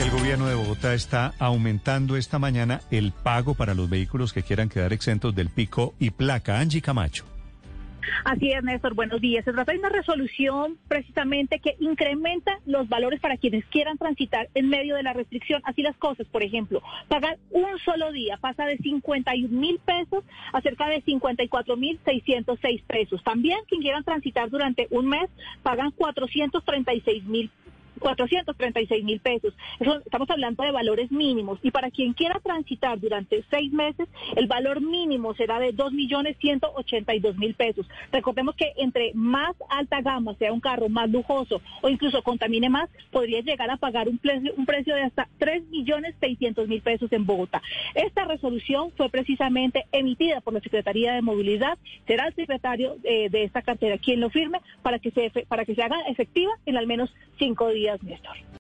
El gobierno de Bogotá está aumentando esta mañana el pago para los vehículos que quieran quedar exentos del pico y placa. Angie Camacho. Así es, Néstor, buenos días. Se trata de una resolución precisamente que incrementa los valores para quienes quieran transitar en medio de la restricción. Así las cosas, por ejemplo, pagar un solo día pasa de 51 mil pesos a cerca de 54 mil 606 pesos. También quien quieran transitar durante un mes pagan 436 mil 436 mil pesos. estamos hablando de valores mínimos. Y para quien quiera transitar durante seis meses, el valor mínimo será de 2 millones 182 mil pesos. Recordemos que entre más alta gama sea un carro más lujoso o incluso contamine más, podría llegar a pagar un precio, de hasta 3 millones 600 mil pesos en Bogotá. Esta resolución fue precisamente emitida por la Secretaría de Movilidad. Será el secretario eh, de esta cartera quien lo firme para que se, para que se haga efectiva en al menos cinco días días, Néstor.